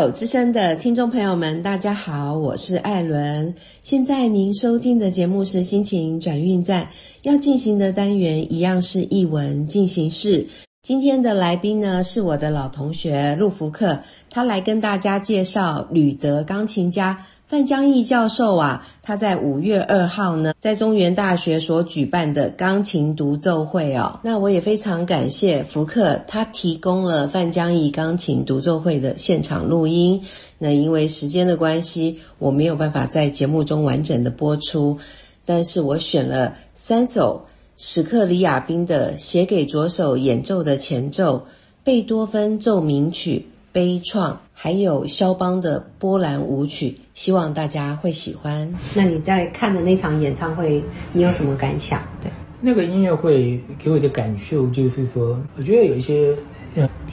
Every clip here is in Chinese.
有之声的听众朋友们，大家好，我是艾伦。现在您收听的节目是心情转运站，要进行的单元一样是译文进行式。今天的来宾呢是我的老同学陆福克，他来跟大家介绍吕德钢琴家范江毅教授啊，他在五月二号呢在中原大学所举办的钢琴独奏会哦。那我也非常感谢福克，他提供了范江毅钢琴独奏会的现场录音。那因为时间的关系，我没有办法在节目中完整的播出，但是我选了三首。史克里亚宾的写给左手演奏的前奏，贝多芬奏鸣曲悲怆，还有肖邦的波兰舞曲，希望大家会喜欢。那你在看的那场演唱会，你有什么感想？对，那个音乐会给我的感受就是说，我觉得有一些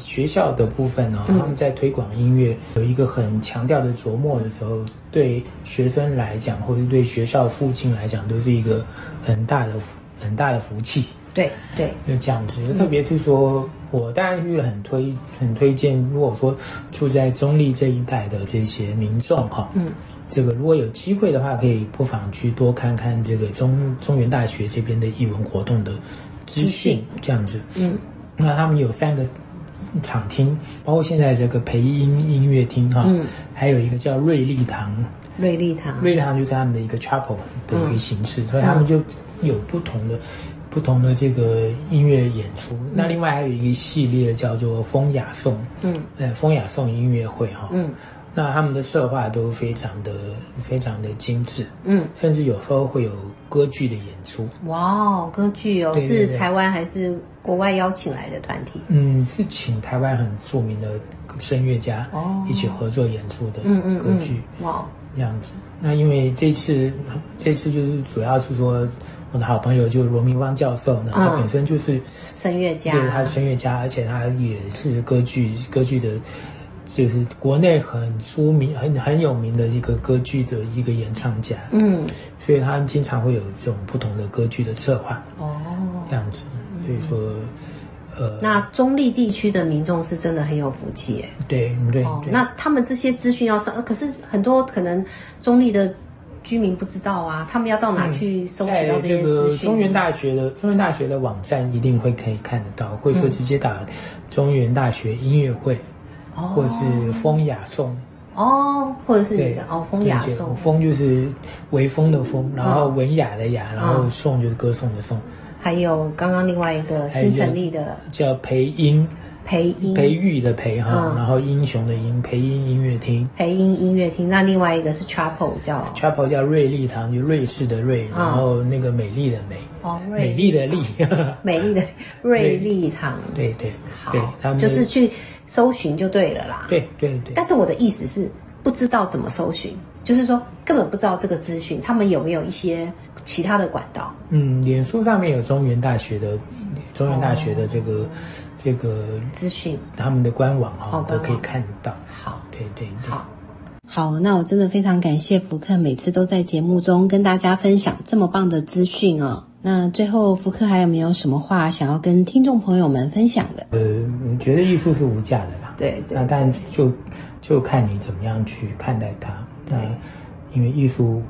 学校的部分呢，他们在推广音乐有一个很强调的琢磨的时候，对学生来讲，或者对学校父亲来讲，都是一个很大的。很大的福气，对对，就这样子。特别是说，我当然是很推很推荐。如果说住在中立这一带的这些民众哈，嗯，这个如果有机会的话，可以不妨去多看看这个中中原大学这边的艺文活动的资讯，这样子。嗯，那他们有三个场厅，包括现在这个培音音乐厅哈，嗯，还有一个叫瑞丽堂。瑞丽堂，瑞丽堂就是他们的一个 chapel 的一个形式，所以他们就有不同的、不同的这个音乐演出。那另外还有一个系列叫做风雅颂，嗯，呃，风雅颂音乐会哈，嗯，那他们的策划都非常的、非常的精致，嗯，甚至有时候会有歌剧的演出。哇哦，歌剧哦，是台湾还是国外邀请来的团体？嗯，是请台湾很著名的声乐家哦一起合作演出的歌剧。哇。这样子，那因为这次，这次就是主要是说，我的好朋友就罗明芳教授，呢，他本身就是声乐家，对，他是声乐家，而且他也是歌剧，歌剧的，就是国内很出名、很很有名的一个歌剧的一个演唱家，嗯，所以他经常会有这种不同的歌剧的策划，哦，这样子，所以说。呃，那中立地区的民众是真的很有福气，哎，对对。那他们这些资讯要上，可是很多可能中立的居民不知道啊，他们要到哪去搜取到这些资讯？中原大学的中原大学的网站一定会可以看得到，会会直接打中原大学音乐会，或者是风雅颂，哦，或者是你的哦风雅颂，风就是微风的风，然后文雅的雅，然后颂就是歌颂的颂。还有刚刚另外一个新成立的叫培音，培音培育的培哈，然后英雄的英培音音乐厅，培音音乐厅。那另外一个是 chapel 叫 chapel 叫瑞丽堂，就瑞士的瑞，然后那个美丽的美哦，美丽的丽，美丽的 瑞丽堂。对对，好，就是去搜寻就对了啦。对对对。但是我的意思是不知道怎么搜寻。就是说，根本不知道这个资讯，他们有没有一些其他的管道？嗯，脸书上面有中原大学的中原大学的这个这个资讯，他们的官网哈都可以看到。好，对对，好，好，那我真的非常感谢福克，每次都在节目中跟大家分享这么棒的资讯哦。那最后，福克还有没有什么话想要跟听众朋友们分享的？呃，你觉得艺术是无价的啦？对，那但就就看你怎么样去看待它。那因为艺术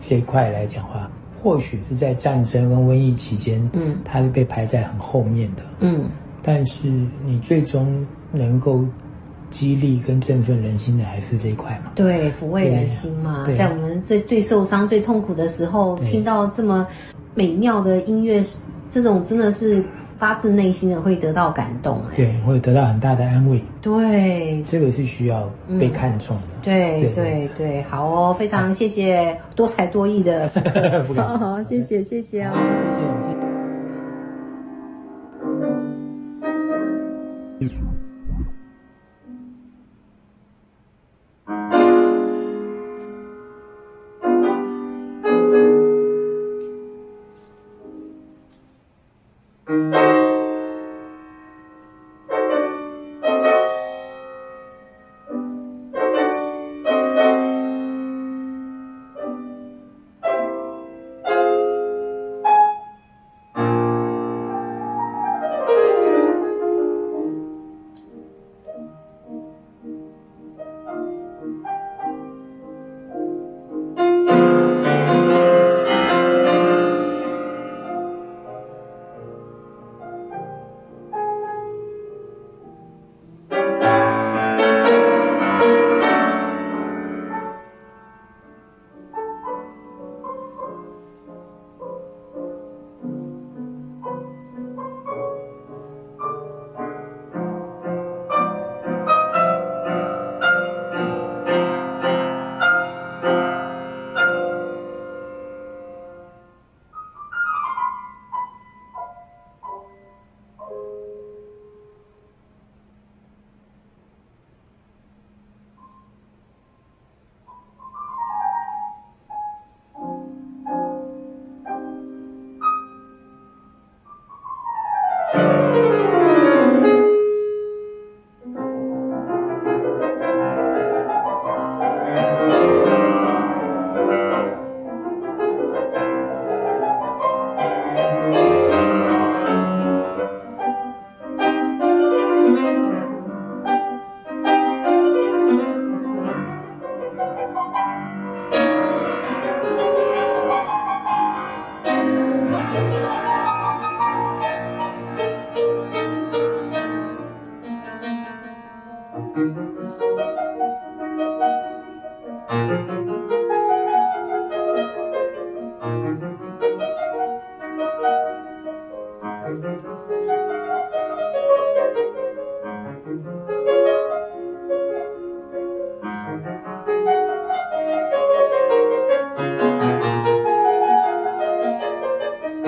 这一块来讲话，或许是在战争跟瘟疫期间，嗯，它是被排在很后面的，嗯，但是你最终能够激励跟振奋人心的还是这一块嘛？对，抚慰人心嘛，在我们最最受伤、最痛苦的时候，听到这么美妙的音乐，这种真的是。发自内心的会得到感动，对，会得到很大的安慰。对，这个是需要被看重的。对对对，好哦，非常谢谢多才多艺的 好好谢谢谢谢哦，谢谢。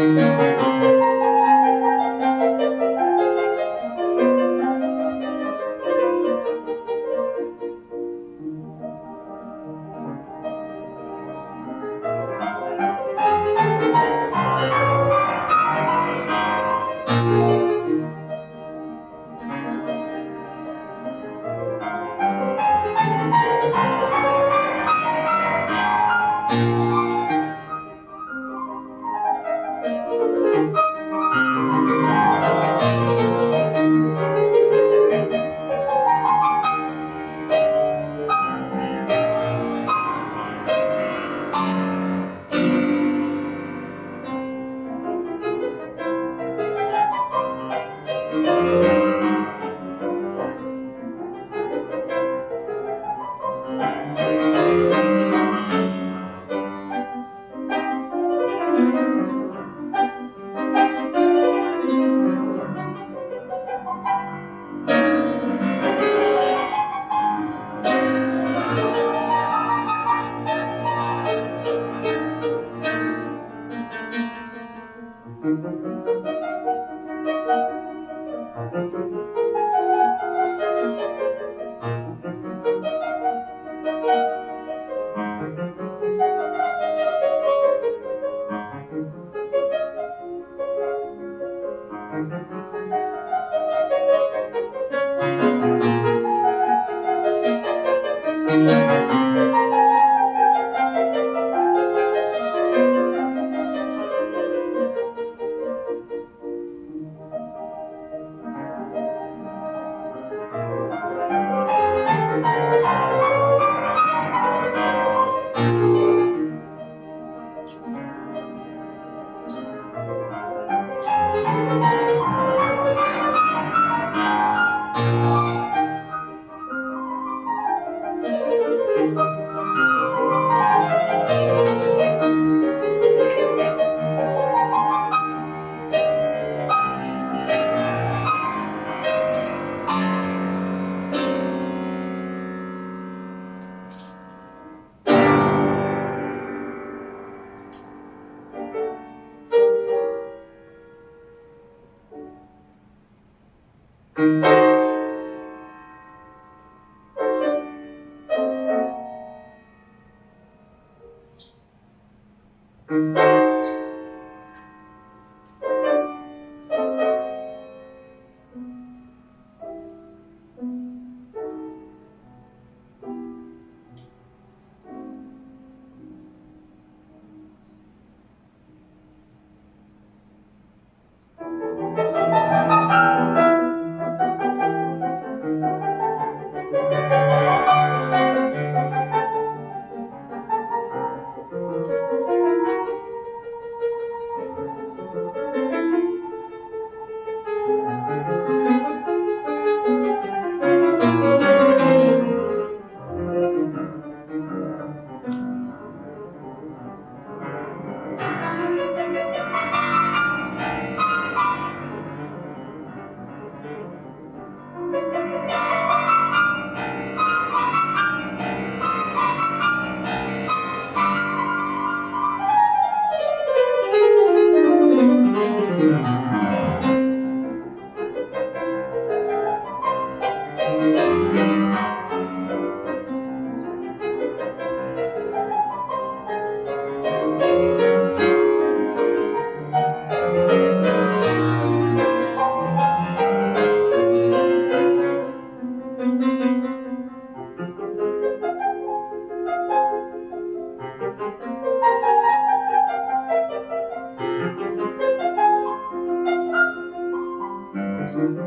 Música thank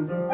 you